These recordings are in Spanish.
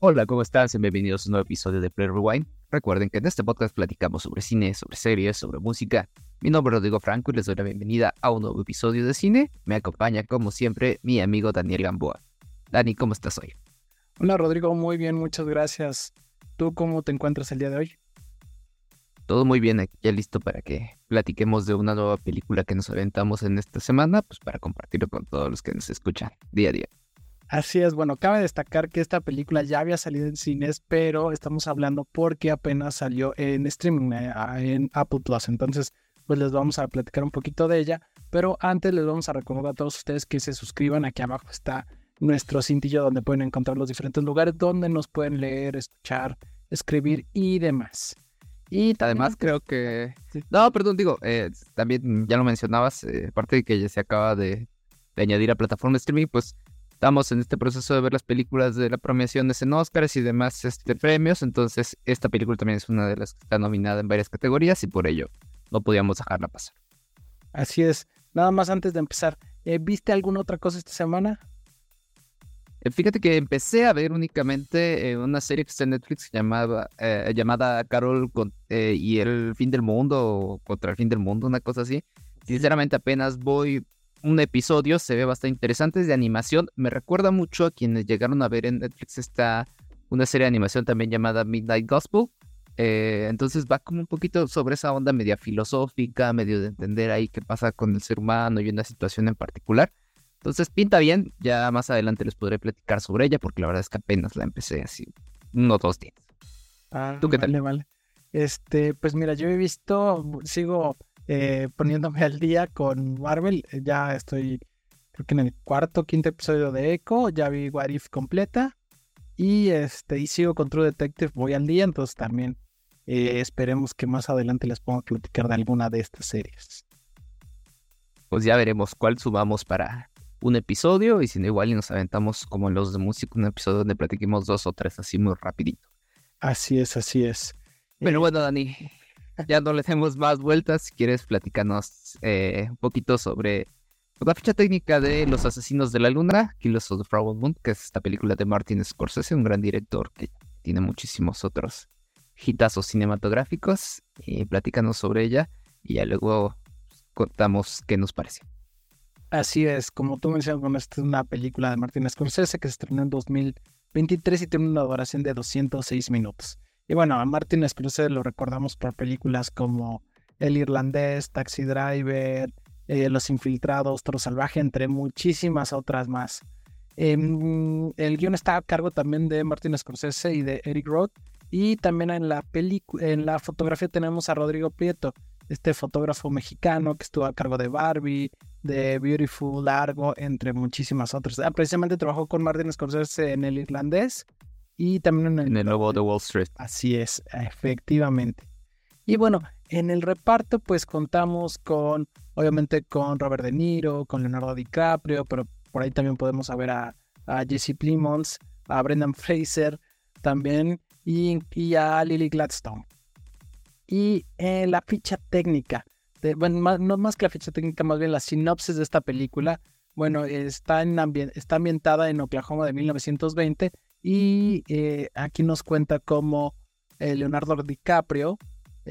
Hola, ¿cómo están? Bienvenidos a un nuevo episodio de Play Rewind. Recuerden que en este podcast platicamos sobre cine, sobre series, sobre música. Mi nombre es Rodrigo Franco y les doy la bienvenida a un nuevo episodio de cine. Me acompaña, como siempre, mi amigo Daniel Gamboa. Dani, ¿cómo estás hoy? Hola, Rodrigo, muy bien, muchas gracias. ¿Tú cómo te encuentras el día de hoy? Todo muy bien, aquí ya listo para que platiquemos de una nueva película que nos aventamos en esta semana, pues para compartirlo con todos los que nos escuchan día a día. Así es, bueno, cabe destacar que esta película ya había salido en cines, pero estamos hablando porque apenas salió en streaming, eh, en Apple Plus. Entonces, pues les vamos a platicar un poquito de ella. Pero antes les vamos a recordar a todos ustedes que se suscriban. Aquí abajo está nuestro cintillo donde pueden encontrar los diferentes lugares donde nos pueden leer, escuchar, escribir y demás. Y además creo que... No, perdón, digo, eh, también ya lo mencionabas, eh, aparte de que ya se acaba de, de añadir a plataforma de streaming, pues estamos en este proceso de ver las películas de la premiaciones en Oscars y demás este, premios, entonces esta película también es una de las que está nominada en varias categorías y por ello no podíamos dejarla pasar. Así es. Nada más antes de empezar, eh, ¿viste alguna otra cosa esta semana? Eh, fíjate que empecé a ver únicamente eh, una serie que está en Netflix llamada, llamada Carol y el fin del mundo o contra el fin del mundo, una cosa así. Sinceramente apenas voy un episodio, se ve bastante interesante, es de animación. Me recuerda mucho a quienes llegaron a ver en Netflix esta, una serie de animación también llamada Midnight Gospel. Eh, entonces va como un poquito sobre esa onda media filosófica, medio de entender ahí qué pasa con el ser humano y una situación en particular. Entonces pinta bien, ya más adelante les podré platicar sobre ella porque la verdad es que apenas la empecé así, unos dos días. Ah, ¿Tú qué tal? Vale, Este, pues mira, yo he visto, sigo eh, poniéndome al día con Marvel. Eh, ya estoy, creo que en el cuarto, quinto episodio de Echo. Ya vi What If completa. Y este, y sigo con True Detective, voy al día, entonces también eh, esperemos que más adelante les ponga platicar de alguna de estas series. Pues ya veremos cuál subamos para un episodio y si no igual y nos aventamos como los de música, un episodio donde platiquemos dos o tres así muy rapidito. Así es, así es. Pero bueno, Dani, ya no le demos más vueltas. Si quieres, platicarnos eh, un poquito sobre la ficha técnica de Los Asesinos de la Luna, Killers of the Flower Moon, que es esta película de Martin Scorsese, un gran director que tiene muchísimos otros hitazos cinematográficos. Y platícanos sobre ella y ya luego contamos qué nos parece. Así es, como tú mencionas, esta es una película de Martin Scorsese que se estrenó en 2023 y tiene una duración de 206 minutos. Y bueno, a Martin Scorsese lo recordamos por películas como El Irlandés, Taxi Driver, eh, Los Infiltrados, Toro Salvaje, entre muchísimas otras más. Em, el guion está a cargo también de Martin Scorsese y de Eric Roth. Y también en la, en la fotografía tenemos a Rodrigo Prieto, este fotógrafo mexicano que estuvo a cargo de Barbie, de Beautiful, Largo, entre muchísimas otras. Ah, precisamente trabajó con Martin Scorsese en El Irlandés y también en el, nuevo The Wall Street. Así es, efectivamente. Y bueno, en el reparto pues contamos con, obviamente con Robert De Niro, con Leonardo DiCaprio, pero por ahí también podemos ver a, Jesse Plimons, a Brendan Fraser también y, a Lily Gladstone. Y en la ficha técnica, de, bueno, no más que la ficha técnica, más bien la sinopsis de esta película, bueno, está, en está ambientada en Oklahoma de 1920 y eh, aquí nos cuenta cómo eh, Leonardo DiCaprio,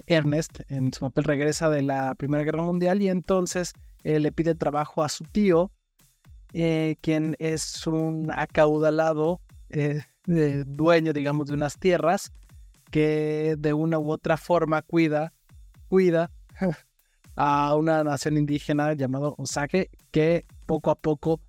Ernest, en su papel regresa de la Primera Guerra Mundial y entonces eh, le pide trabajo a su tío, quien es un acaudalado dueño, digamos, de unas tierras que de una u otra forma cuida, cuida a una nación indígena llamada Osage, que poco a poco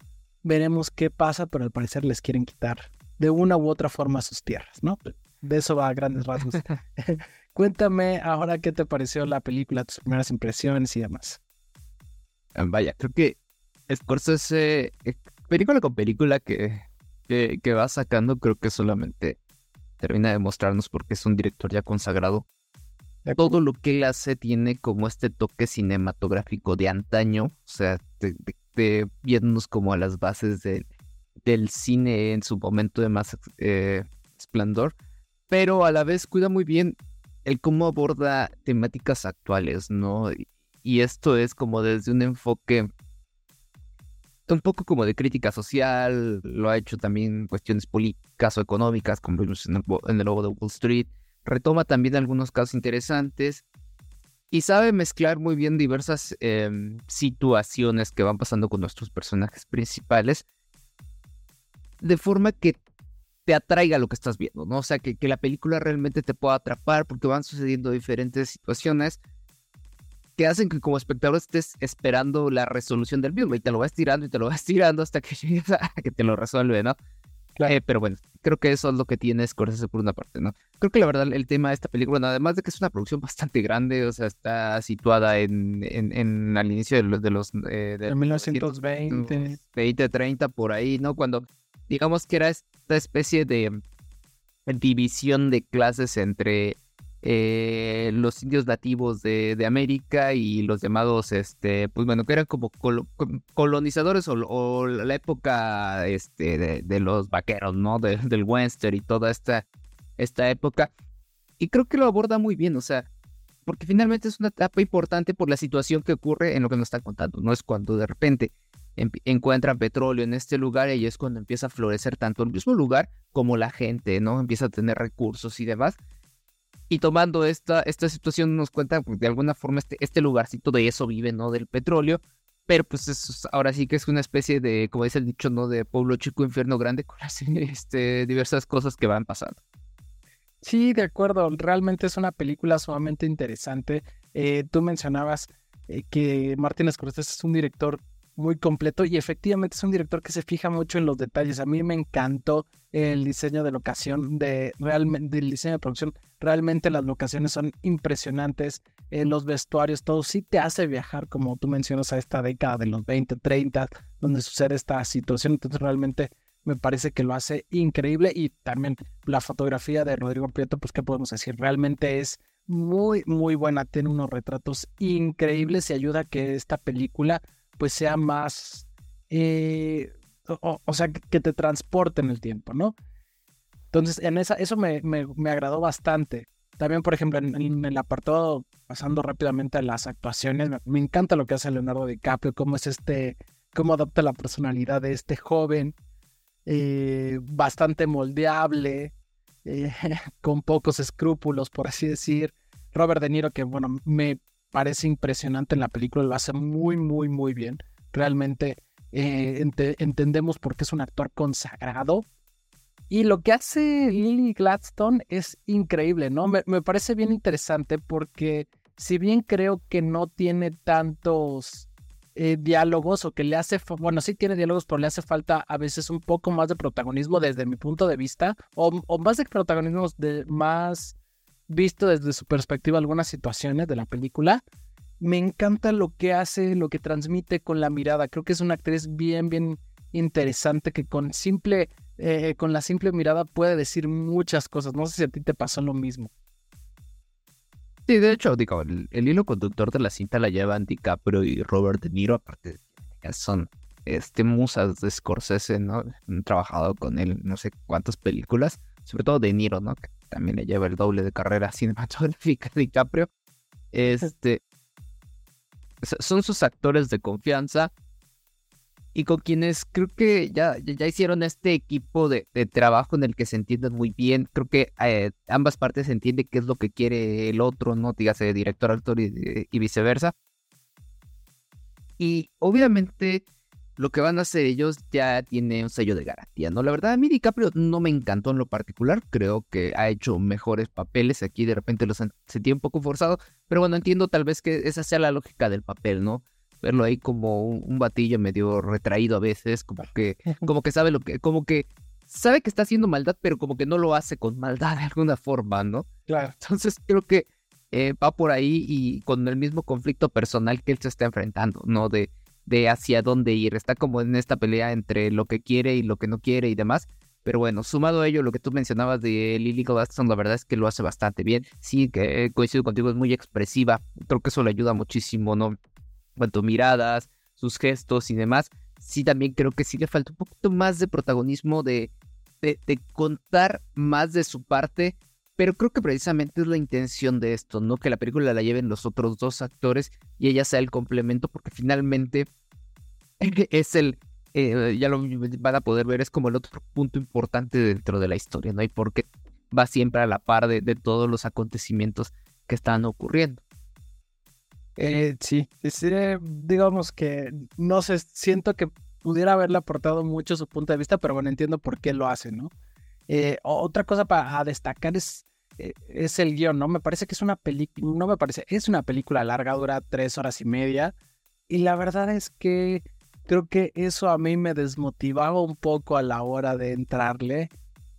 veremos qué pasa, pero al parecer les quieren quitar de una u otra forma sus tierras, ¿no? De eso va a grandes rasgos. Cuéntame ahora qué te pareció la película, tus primeras impresiones y demás. Ah, vaya, creo que Scorsese, eh, película con película que, que, que va sacando, creo que solamente termina de mostrarnos porque es un director ya consagrado. Todo lo que él hace tiene como este toque cinematográfico de antaño, o sea, de, de, como a las bases de, del cine en su momento de más eh, esplendor, pero a la vez cuida muy bien el cómo aborda temáticas actuales, ¿no? Y esto es como desde un enfoque un poco como de crítica social, lo ha hecho también cuestiones políticas o económicas, como vimos en el, en el Lobo de Wall Street. Retoma también algunos casos interesantes y sabe mezclar muy bien diversas em, situaciones que van pasando con nuestros personajes principales de forma que te atraiga lo que estás viendo, ¿no? O sea, que, que la película realmente te pueda atrapar porque van sucediendo diferentes situaciones que hacen que como espectador estés esperando la resolución del mismo y te lo vas tirando y te lo vas tirando hasta que llegues a que te lo resuelve, ¿no? Eh, pero bueno, creo que eso es lo que tiene Scorsese por una parte, ¿no? Creo que la verdad el tema de esta película, además de que es una producción bastante grande, o sea, está situada en, en, al inicio de los... De los eh, de, 1920. 20, 30, por ahí, ¿no? Cuando digamos que era esta especie de división de clases entre eh, los indios nativos de, América y los llamados, este, pues bueno, que eran como colonizadores o, la época este, de, los vaqueros, ¿no? del western y toda esta, esta época. Y creo que lo aborda muy bien, o sea, porque finalmente es una etapa importante por la situación que ocurre en lo que nos están contando, no es cuando de repente encuentran petróleo en este lugar y es cuando empieza a florecer tanto el mismo lugar como la gente, ¿no? Empieza a tener recursos y demás. Y tomando esta, esta situación nos cuenta, pues, de alguna forma, este, este lugarcito de eso vive, ¿no? Del petróleo. Pero pues es, ahora sí que es una especie de, como dice el dicho, ¿no? De pueblo chico, infierno grande, con las este, diversas cosas que van pasando. Sí, de acuerdo. Realmente es una película sumamente interesante. Eh, tú mencionabas eh, que Martin Scorsese es un director muy completo y efectivamente es un director que se fija mucho en los detalles. A mí me encantó el diseño de locación, de realmente del diseño de producción. Realmente las locaciones son impresionantes, eh, los vestuarios, todo sí te hace viajar, como tú mencionas, a esta década de los 20, 30, donde sucede esta situación. Entonces realmente me parece que lo hace increíble y también la fotografía de Rodrigo Prieto, pues qué podemos decir, realmente es muy, muy buena, tiene unos retratos increíbles y ayuda a que esta película pues sea más, eh, o, sea, que te transporte en el tiempo, ¿no? Entonces, en esa, eso me, me, agradó bastante. También, por ejemplo, en, el apartado, pasando rápidamente a las actuaciones, me, encanta lo que hace Leonardo DiCaprio, cómo es este, cómo adopta la personalidad de este joven, eh, bastante moldeable, eh, con pocos escrúpulos, por así decir. Robert De Niro, que bueno, me parece impresionante en la película, lo hace muy, muy, muy bien. Realmente eh, entendemos por qué es un actor consagrado. Y lo que hace Lily Gladstone es increíble, ¿no? Me, parece bien interesante porque si bien creo que no tiene tantos eh, diálogos o que le hace, bueno, sí tiene diálogos, pero le hace falta a veces un poco más de protagonismo desde mi punto de vista, o, o más de protagonismo, de, más visto desde su perspectiva algunas situaciones de la película. Me encanta lo que hace, lo que transmite con la mirada. Creo que es una actriz bien, bien interesante que con simple, eh, con la simple mirada puede decir muchas cosas. No sé si a ti te pasó lo mismo. Sí, de hecho, digo, el, hilo conductor de la cinta la llevan DiCaprio y Robert De Niro, aparte son este, musas de Scorsese, ¿no? Han trabajado con él no sé cuántas películas, sobre todo De Niro, ¿no? También le lleva el doble de carrera cinematográfica de DiCaprio. Este, son sus actores de confianza y con quienes creo que ya, ya hicieron este equipo de, trabajo en el que se entienden muy bien. Creo que eh, ambas partes entienden qué es lo que quiere el otro, ¿no? Dígase director, actor y viceversa. Y obviamente lo que van a hacer ellos ya tiene un sello de garantía, ¿no? La verdad, a mí DiCaprio no me encantó en lo particular, creo que ha hecho mejores papeles, aquí de repente los sentí un poco forzado, pero bueno, entiendo tal vez que esa sea la lógica del papel, ¿no? Verlo ahí como un, batillo medio retraído a veces, como que, como que sabe lo que, como que sabe que está haciendo maldad, pero como que no lo hace con maldad de alguna forma, ¿no? Claro. Entonces creo que eh, va por ahí y con el mismo conflicto personal que él se está enfrentando, ¿no? De de hacia dónde ir. Está como en esta pelea entre lo que quiere y lo que no quiere y demás. Pero bueno, sumado a ello, lo que tú mencionabas de Lily Gladstone, la verdad es que lo hace bastante bien. Sí, que coincido contigo, es muy expresiva. Creo que eso le ayuda muchísimo, ¿no? Cuanto miradas, sus gestos y demás. Sí, también creo que sí le falta un poquito más de protagonismo, de, de contar más de su parte pero creo que precisamente es la intención de esto, ¿no? Que la película la lleven los otros dos actores y ella sea el complemento, porque finalmente es el, eh, ya lo van a poder ver, es como el otro punto importante dentro de la historia, ¿no? Y porque va siempre a la par de, todos los acontecimientos que están ocurriendo. Eh, sí, digamos que no sé, siento que pudiera haberle aportado mucho su punto de vista, pero bueno, entiendo por qué lo hace, ¿no? Eh, otra cosa para destacar es, eh, es el guion, ¿no? Me parece que es una película, no me parece, es una película larga, dura tres horas y media, y la verdad es que creo que eso a mí me desmotivaba un poco a la hora de entrarle.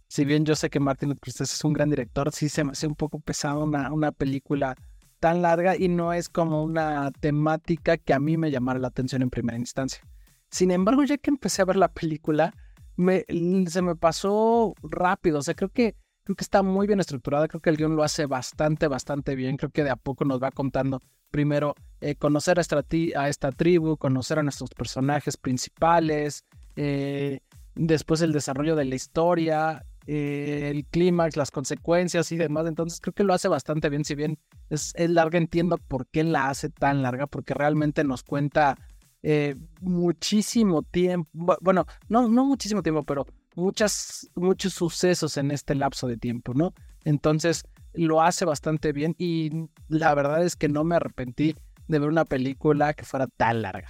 Si bien yo sé que Martin Scorsese es un gran director, sí se me hace un poco pesado una, una película tan larga y no es como una temática que a mí me llamara la atención en primera instancia. Sin embargo, ya que empecé a ver la película, me, se me pasó rápido. O sea, creo que, creo que está muy bien estructurada. Creo que el guion lo hace bastante, bastante bien. Creo que de a poco nos va contando primero eh, conocer a esta, tribu, conocer a nuestros personajes principales, eh, después el desarrollo de la historia, eh, el clímax, las consecuencias y demás. Entonces creo que lo hace bastante bien. Si bien es larga, entiendo por qué la hace tan larga, porque realmente nos cuenta eh, muchísimo tiempo, bueno, no, no muchísimo tiempo, pero muchas, muchos sucesos en este lapso de tiempo, ¿no? Entonces lo hace bastante bien y la verdad es que no me arrepentí de ver una película que fuera tan larga.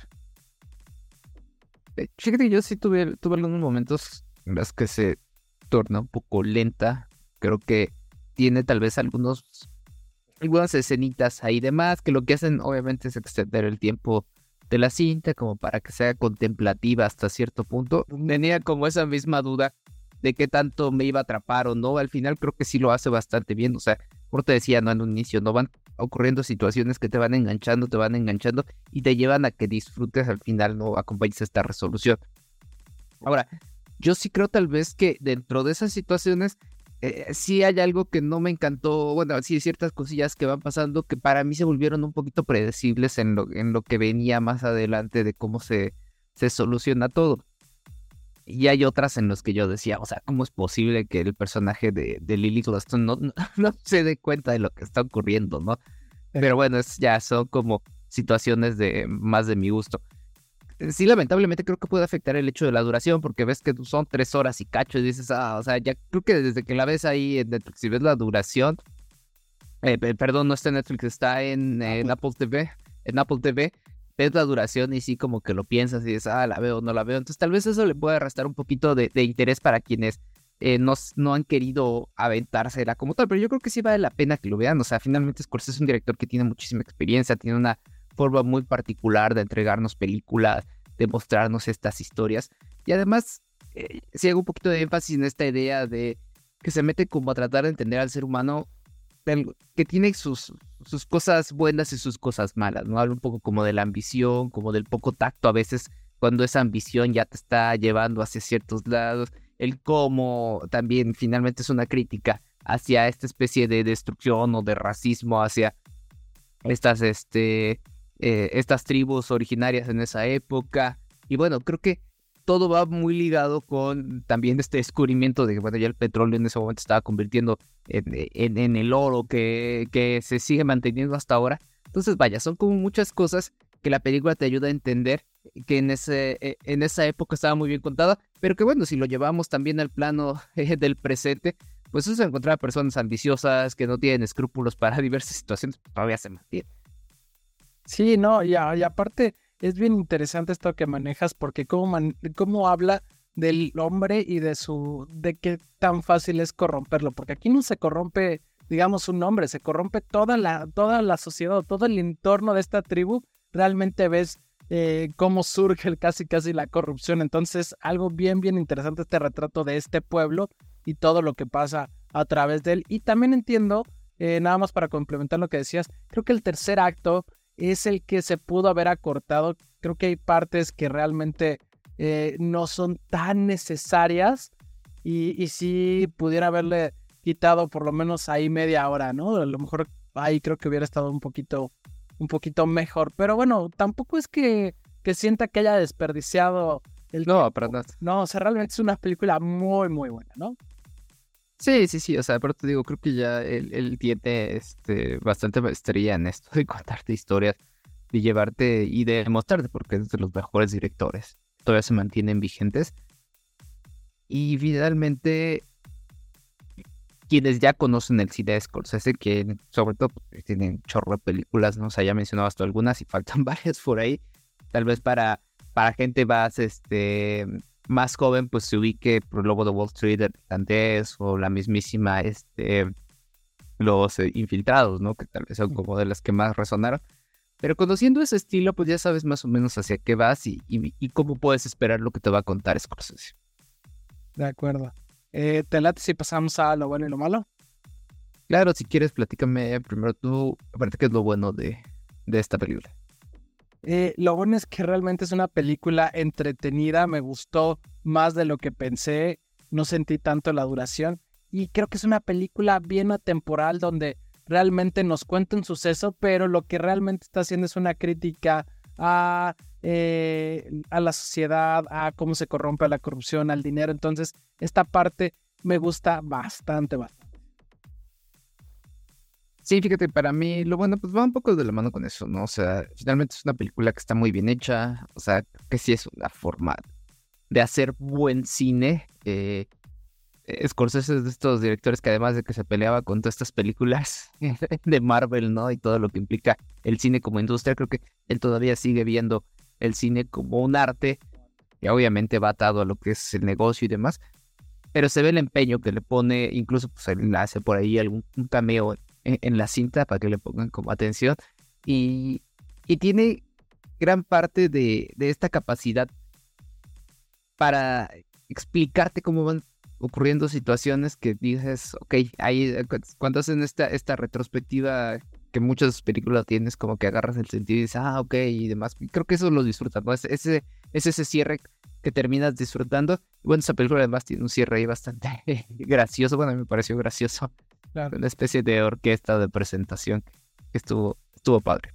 Eh, fíjate yo sí tuve, tuve algunos momentos en los que se torna un poco lenta. Creo que tiene tal vez algunos algunas escenitas ahí demás que lo que hacen obviamente es extender el tiempo de la cinta como para que sea contemplativa hasta cierto punto. Tenía como esa misma duda de qué tanto me iba a atrapar o no. Al final creo que sí lo hace bastante bien. O sea, como te decía, no en un inicio, no van ocurriendo situaciones que te van enganchando, te van enganchando y te llevan a que disfrutes al final, no acompañes esta resolución. Ahora, yo sí creo tal vez que dentro de esas situaciones eh, sí hay algo que no me encantó, bueno, sí hay ciertas cosillas que van pasando que para mí se volvieron un poquito predecibles en lo, en lo que venía más adelante de cómo se, se soluciona todo. Y hay otras en las que yo decía, o sea, ¿cómo es posible que el personaje de, de Lily Gladstone no, no, se dé cuenta de lo que está ocurriendo, no? Pero bueno, es, ya son como situaciones de más de mi gusto sí, lamentablemente creo que puede afectar el hecho de la duración, porque ves que son tres horas y cacho y dices, ah, o sea, ya creo que desde que la ves ahí en Netflix, si ves la duración, eh, perdón, no está en Netflix, está en, Apple TV, en Apple TV, ves la duración y sí como que lo piensas y dices, ah, la veo o no la veo. Entonces tal vez eso le puede arrastrar un poquito de, interés para quienes eh, no, no, han querido aventársela como tal, pero yo creo que sí vale la pena que lo vean. O sea, finalmente Scorsese es un director que tiene muchísima experiencia, tiene una forma muy particular de entregarnos películas, de mostrarnos estas historias. Y además, eh, si hago un poquito de énfasis en esta idea de que se mete como a tratar de entender al ser humano que tiene sus, sus cosas buenas y sus cosas malas, ¿no? Habla un poco como de la ambición, como del poco tacto a veces cuando esa ambición ya te está llevando hacia ciertos lados, el cómo también finalmente es una crítica hacia esta especie de destrucción o de racismo hacia estas, este, eh, estas tribus originarias en esa época. Y bueno, creo que todo va muy ligado con también este descubrimiento de que bueno, ya el petróleo en ese momento estaba convirtiendo en, en, el oro que, que se sigue manteniendo hasta ahora. Entonces, vaya, son como muchas cosas que la película te ayuda a entender que en, ese, eh, en esa época estaba muy bien contada, pero que bueno, si lo llevamos también al plano del presente, pues eso se encontrar personas ambiciosas que no tienen escrúpulos para diversas situaciones, todavía se mantiene. Sí, no, y, aparte es bien interesante esto que manejas porque cómo, cómo habla del hombre y de su de qué tan fácil es corromperlo, porque aquí no se corrompe, digamos, un hombre, se corrompe toda la, toda la sociedad, todo el entorno de esta tribu, realmente ves eh, cómo surge casi casi la corrupción. Entonces, algo bien, bien interesante este retrato de este pueblo y todo lo que pasa a través de él. Y también entiendo, eh, nada más para complementar lo que decías, creo que el tercer acto es el que se pudo haber acortado. Creo que hay partes que realmente eh, no son tan necesarias y, si pudiera haberle quitado por lo menos ahí media hora, ¿no? A lo mejor ahí creo que hubiera estado un poquito, un poquito mejor. Pero bueno, tampoco es que, que sienta que haya desperdiciado el... No, pero no. No, o sea, realmente es una película muy, muy buena, ¿no? Sí, sí, sí, o sea, pero te digo, creo que ya él, tiene este, bastante maestría en esto de contarte historias, de llevarte y de mostrarte, porque es de los mejores directores todavía se mantienen vigentes. Y finalmente, quienes ya conocen el cine de Scorsese, que sobre todo pues, tienen chorro de películas, ¿no? O sea, ya mencionado hasta algunas y faltan varias por ahí. Tal vez para, para gente más, este, más joven, pues se ubique por el Lobo de Wall Street, el o la mismísima, este, los eh, infiltrados, ¿no? Que tal vez son como de las que más resonaron. Pero conociendo ese estilo, pues ya sabes más o menos hacia qué vas y, y, cómo puedes esperar lo que te va a contar Scorsese. De acuerdo. Eh, ¿Te late si pasamos a lo bueno y lo malo? Claro, si quieres, platícame primero tú, aparte qué es lo bueno de, de esta película. Eh, lo bueno es que realmente es una película entretenida, me gustó más de lo que pensé, no sentí tanto la duración y creo que es una película bien atemporal donde realmente nos cuenta un suceso, pero lo que realmente está haciendo es una crítica a, eh, a la sociedad, a cómo se corrompe la corrupción, al dinero. Entonces, esta parte me gusta bastante, bastante. Sí, fíjate, para mí lo bueno, pues va un poco de la mano con eso, ¿no? O sea, finalmente es una película que está muy bien hecha, o sea, que sí es una forma de hacer buen cine. Eh, Scorsese es de estos directores que además de que se peleaba con todas estas películas de Marvel, ¿no? Y todo lo que implica el cine como industria, creo que él todavía sigue viendo el cine como un arte, que obviamente va atado a lo que es el negocio y demás, pero se ve el empeño que le pone, incluso pues él hace por ahí algún cameo en, la cinta para que le pongan como atención, y, y tiene gran parte de, de esta capacidad para explicarte cómo van ocurriendo situaciones que dices, ok, ahí eh, cuando hacen esta, esta retrospectiva que muchas películas tienes, como que agarras el sentido y dices, ah, ok, y demás. Creo que eso lo disfrutas, ¿no? Es ese, es ese cierre que terminas disfrutando. Bueno, esa película además tiene un cierre ahí bastante gracioso, bueno, me pareció gracioso. Una especie de orquesta de presentación que estuvo, estuvo padre.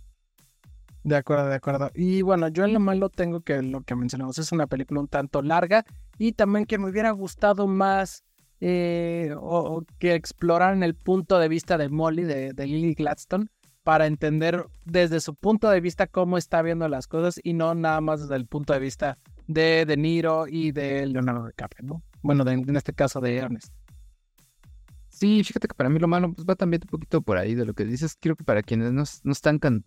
De acuerdo, de acuerdo. Y bueno, yo en lo malo tengo que lo que mencionamos es una película un tanto larga y también que me hubiera gustado más eh, o, que exploraran el punto de vista de Molly, de, Lily Gladstone, para entender desde su punto de vista cómo está viendo las cosas y no nada más desde el punto de vista de De Niro y de Leonardo DiCaprio, ¿no? Bueno, en este caso de Ernest. Sí, fíjate que para mí lo malo pues, va también un poquito por ahí de lo que dices. Creo que para quienes no, no están tan,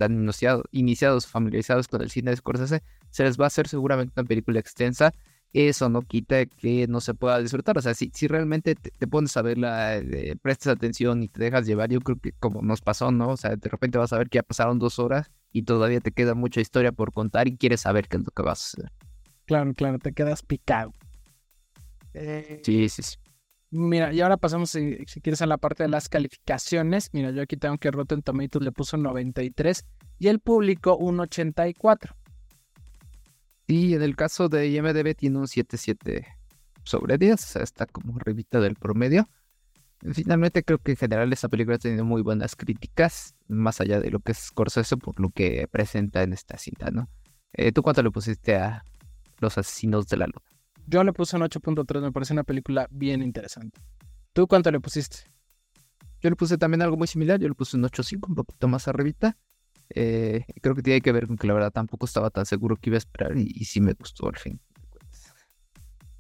iniciados, familiarizados con el cine de Scorsese, se les va a hacer seguramente una película extensa. Eso no quita que no se pueda disfrutar. O sea, si, si realmente te, pones a verla, eh, prestas atención y te dejas llevar, yo creo que como nos pasó, ¿no? O sea, de repente vas a ver que ya pasaron dos horas y todavía te queda mucha historia por contar y quieres saber qué es lo que va a suceder. Claro, claro, te quedas picado. Sí, sí, sí. Mira, y ahora pasamos, si, quieres, a la parte de las calificaciones. Mira, yo aquí tengo que Rotten Tomatoes le puso 93 y el público un 84. Y en el caso de IMDB tiene un 77 sobre 10, o sea, está como arribita del promedio. Finalmente creo que en general esta película ha tenido muy buenas críticas, más allá de lo que es Scorsese por lo que presenta en esta cinta, ¿no? Eh, ¿Tú cuánto le pusiste a Los Asesinos de la Luna? Yo le puse un 8.3, me parece una película bien interesante. ¿Tú cuánto le pusiste? Yo le puse también algo muy similar, yo le puse un 8.5, un poquito más arribita. Eh, creo que tiene que ver con que la verdad tampoco estaba tan seguro que iba a esperar y, sí me gustó al fin.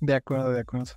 De acuerdo, de acuerdo.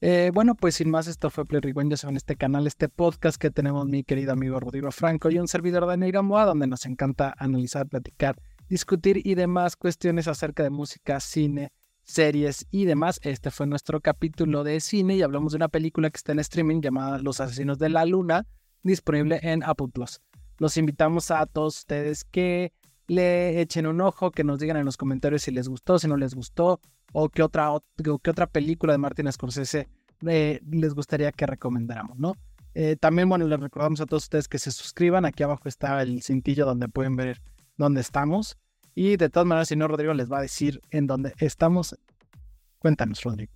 Eh, bueno, pues sin más, esto fue Play Rewind. Ya saben, este canal, este podcast que tenemos mi querido amigo Rodrigo Franco y un servidor de Neira Moa, donde nos encanta analizar, platicar, discutir y demás cuestiones acerca de música, cine, series y demás. Este fue nuestro capítulo de cine y hablamos de una película que está en streaming llamada Los Asesinos de la Luna, disponible en Apple Plus. Los invitamos a todos ustedes que le echen un ojo, que nos digan en los comentarios si les gustó, si no les gustó, o qué otra, qué otra película de Martin Scorsese eh, les gustaría que recomendáramos, ¿no? Eh, también, bueno, les recordamos a todos ustedes que se suscriban. Aquí abajo está el cintillo donde pueden ver dónde estamos. Y de todas maneras, si no, Rodrigo les va a decir en dónde estamos. Cuéntanos, Rodrigo.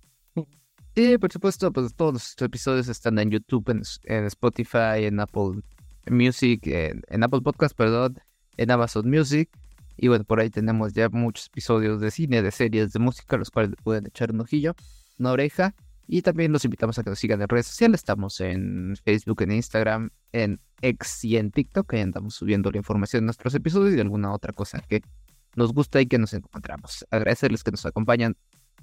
Sí, por supuesto, pues todos los episodios están en YouTube, en, Spotify, en Apple Music, en, Apple Podcast, perdón, en Amazon Music. Y bueno, por ahí tenemos ya muchos episodios de cine, de series, de música, los cuales pueden echar un ojillo, una oreja. Y también los invitamos a que nos sigan en redes sociales. Estamos en Facebook, en Instagram, en X y en TikTok. Ahí andamos subiendo la información de nuestros episodios y de alguna otra cosa que nos gusta y que nos encontramos. Agradecerles que nos acompañan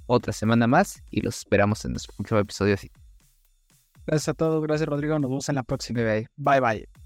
otra semana más y los esperamos en nuestro próximo episodio. Gracias a todos, gracias Rodrigo, nos vemos en la próxima. Bye bye. Bye bye.